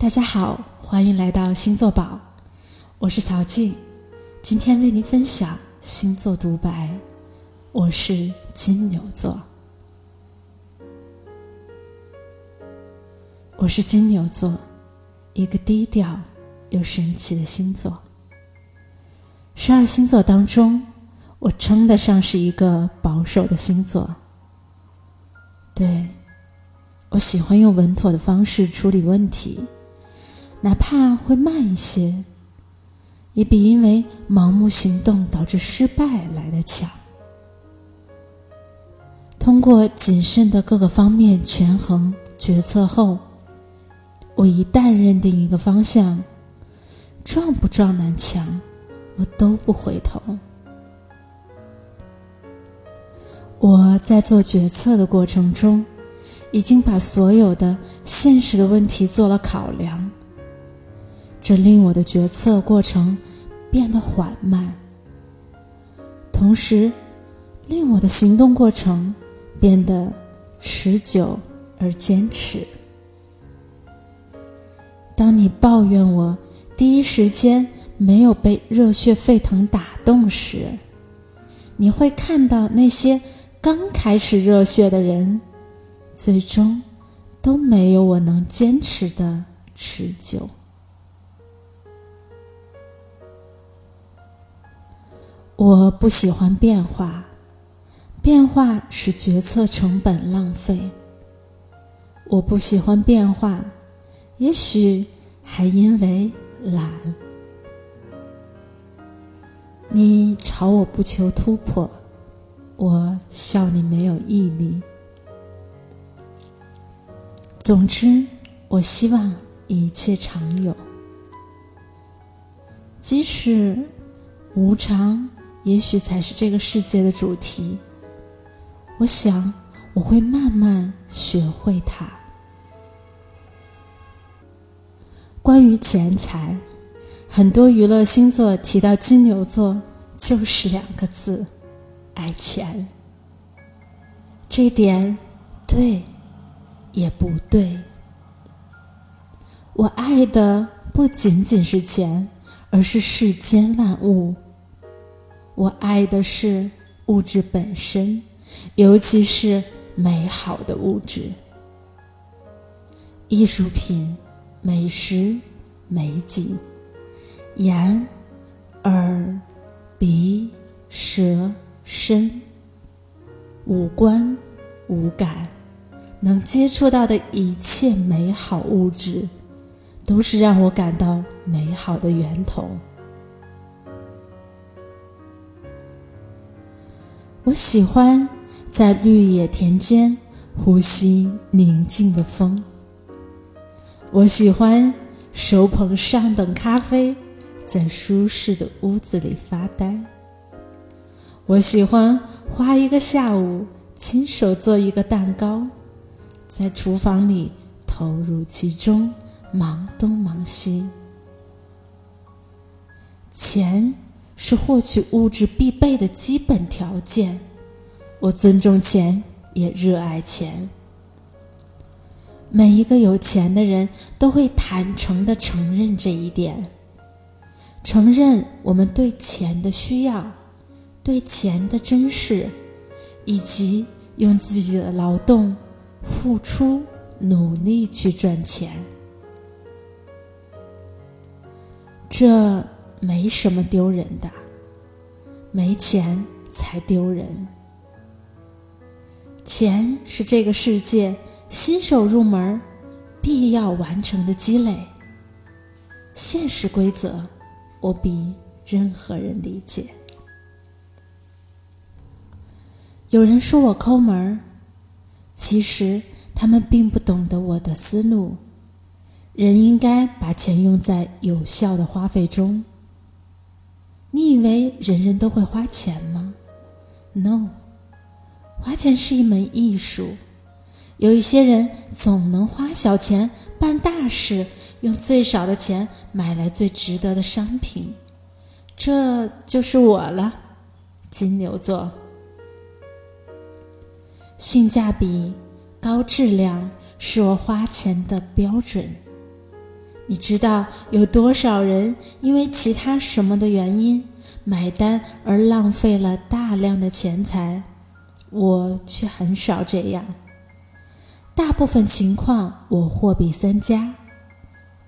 大家好，欢迎来到星座宝，我是曹静，今天为您分享星座独白。我是金牛座，我是金牛座，一个低调又神奇的星座。十二星座当中，我称得上是一个保守的星座。对，我喜欢用稳妥的方式处理问题。哪怕会慢一些，也比因为盲目行动导致失败来的强。通过谨慎的各个方面权衡决策后，我一旦认定一个方向，撞不撞南墙，我都不回头。我在做决策的过程中，已经把所有的现实的问题做了考量。这令我的决策过程变得缓慢，同时令我的行动过程变得持久而坚持。当你抱怨我第一时间没有被热血沸腾打动时，你会看到那些刚开始热血的人，最终都没有我能坚持的持久。我不喜欢变化，变化使决策成本浪费。我不喜欢变化，也许还因为懒。你吵我不求突破，我笑你没有毅力。总之，我希望一切常有，即使无常。也许才是这个世界的主题。我想我会慢慢学会它。关于钱财，很多娱乐星座提到金牛座就是两个字：爱钱。这点对也不对。我爱的不仅仅是钱，而是世间万物。我爱的是物质本身，尤其是美好的物质、艺术品、美食、美景、眼、耳、鼻、舌、身、五官、五感，能接触到的一切美好物质，都是让我感到美好的源头。我喜欢在绿野田间呼吸宁静的风。我喜欢手捧上等咖啡，在舒适的屋子里发呆。我喜欢花一个下午亲手做一个蛋糕，在厨房里投入其中，忙东忙西。钱。是获取物质必备的基本条件。我尊重钱，也热爱钱。每一个有钱的人都会坦诚的承认这一点，承认我们对钱的需要，对钱的珍视，以及用自己的劳动付出努力去赚钱。这。没什么丢人的，没钱才丢人。钱是这个世界新手入门必要完成的积累。现实规则，我比任何人理解。有人说我抠门儿，其实他们并不懂得我的思路。人应该把钱用在有效的花费中。你以为人人都会花钱吗？No，花钱是一门艺术。有一些人总能花小钱办大事，用最少的钱买来最值得的商品，这就是我了，金牛座。性价比、高质量是我花钱的标准。你知道有多少人因为其他什么的原因买单而浪费了大量的钱财？我却很少这样。大部分情况，我货比三家，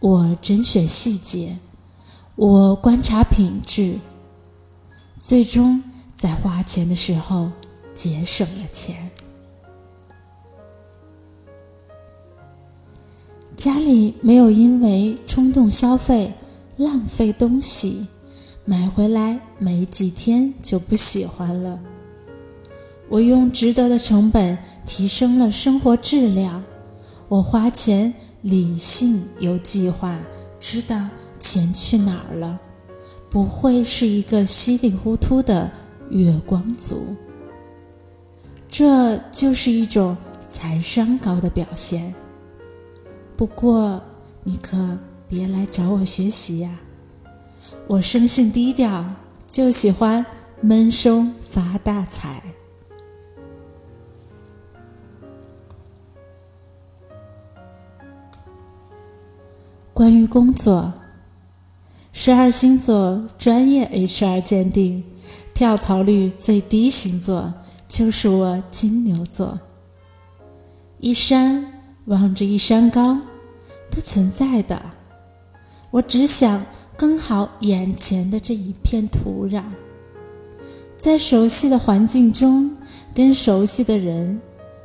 我甄选细节，我观察品质，最终在花钱的时候节省了钱。家里没有因为冲动消费浪费东西，买回来没几天就不喜欢了。我用值得的成本提升了生活质量，我花钱理性有计划，知道钱去哪儿了，不会是一个稀里糊涂的月光族。这就是一种财商高的表现。不过你可别来找我学习呀，我生性低调，就喜欢闷声发大财。关于工作，十二星座专业 HR 鉴定，跳槽率最低星座就是我金牛座。一山望着一山高，不存在的。我只想耕好眼前的这一片土壤，在熟悉的环境中，跟熟悉的人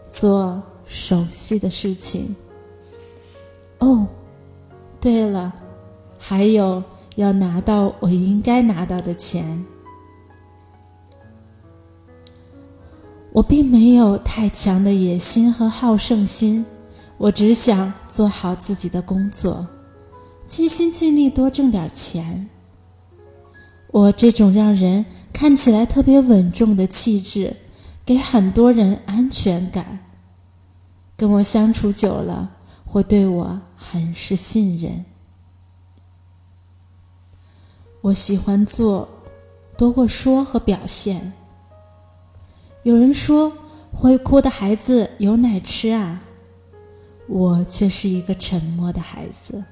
做熟悉的事情。哦。对了，还有要拿到我应该拿到的钱。我并没有太强的野心和好胜心，我只想做好自己的工作，尽心尽力多挣点钱。我这种让人看起来特别稳重的气质，给很多人安全感。跟我相处久了。会对我很是信任。我喜欢做多过说和表现。有人说会哭的孩子有奶吃啊，我却是一个沉默的孩子，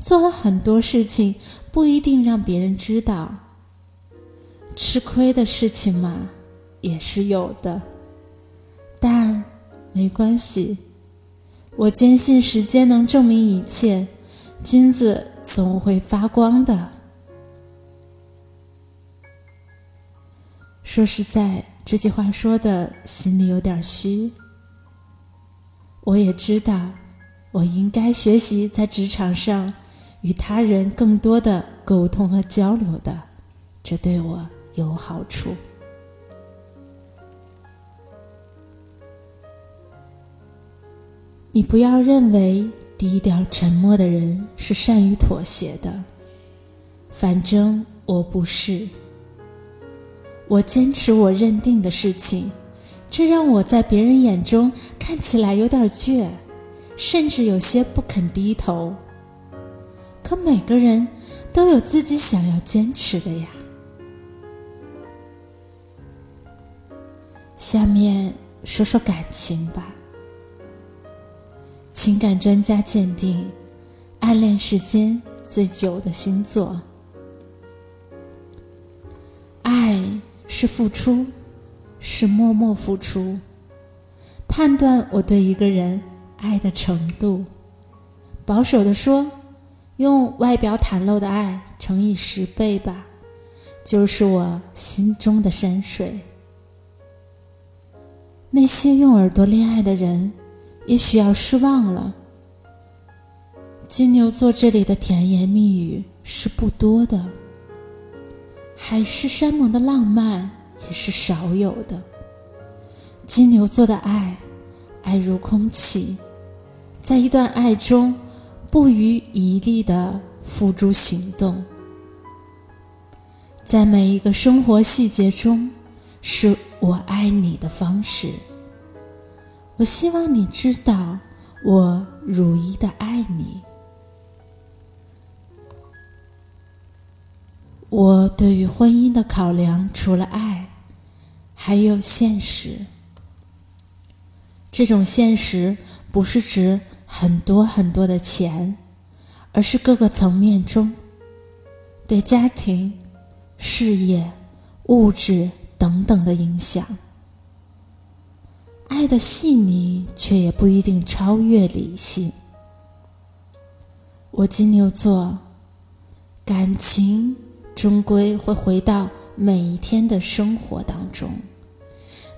做了很多事情不一定让别人知道。吃亏的事情嘛，也是有的，但没关系。我坚信时间能证明一切，金子总会发光的。说实在，这句话说的心里有点虚。我也知道，我应该学习在职场上与他人更多的沟通和交流的，这对我有好处。你不要认为低调沉默的人是善于妥协的，反正我不是。我坚持我认定的事情，这让我在别人眼中看起来有点倔，甚至有些不肯低头。可每个人都有自己想要坚持的呀。下面说说感情吧。情感专家鉴定，暗恋时间最久的星座。爱是付出，是默默付出。判断我对一个人爱的程度，保守的说，用外表袒露的爱乘以十倍吧，就是我心中的山水。那些用耳朵恋爱的人。也许要失望了。金牛座这里的甜言蜜语是不多的，海誓山盟的浪漫也是少有的。金牛座的爱，爱如空气，在一段爱中不遗余力的付诸行动，在每一个生活细节中，是我爱你的方式。我希望你知道，我如一的爱你。我对于婚姻的考量，除了爱，还有现实。这种现实不是指很多很多的钱，而是各个层面中对家庭、事业、物质等等的影响。爱的细腻，却也不一定超越理性。我金牛座，感情终归会回到每一天的生活当中，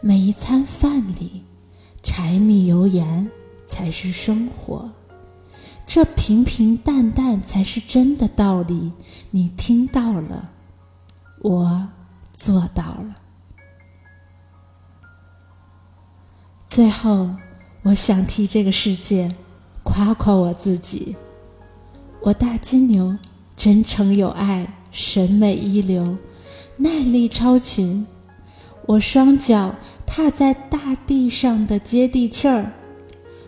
每一餐饭里，柴米油盐才是生活，这平平淡淡才是真的道理。你听到了，我做到了。最后，我想替这个世界夸夸我自己。我大金牛，真诚有爱，审美一流，耐力超群。我双脚踏在大地上的接地气儿，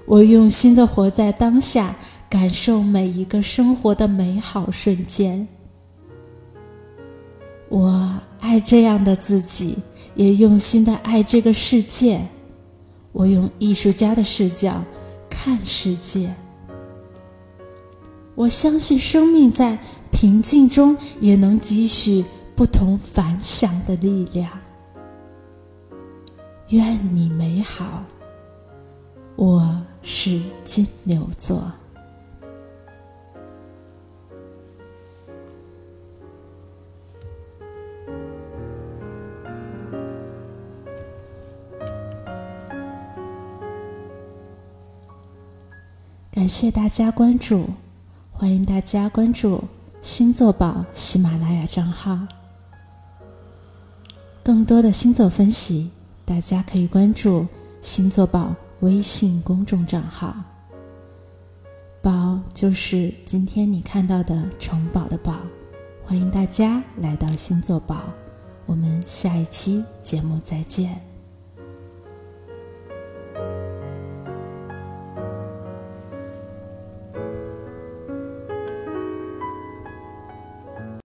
我用心的活在当下，感受每一个生活的美好瞬间。我爱这样的自己，也用心的爱这个世界。我用艺术家的视角看世界。我相信生命在平静中也能积蓄不同凡响的力量。愿你美好。我是金牛座。感谢大家关注，欢迎大家关注星座宝喜马拉雅账号。更多的星座分析，大家可以关注星座宝微信公众账号。宝就是今天你看到的城堡的宝，欢迎大家来到星座宝，我们下一期节目再见。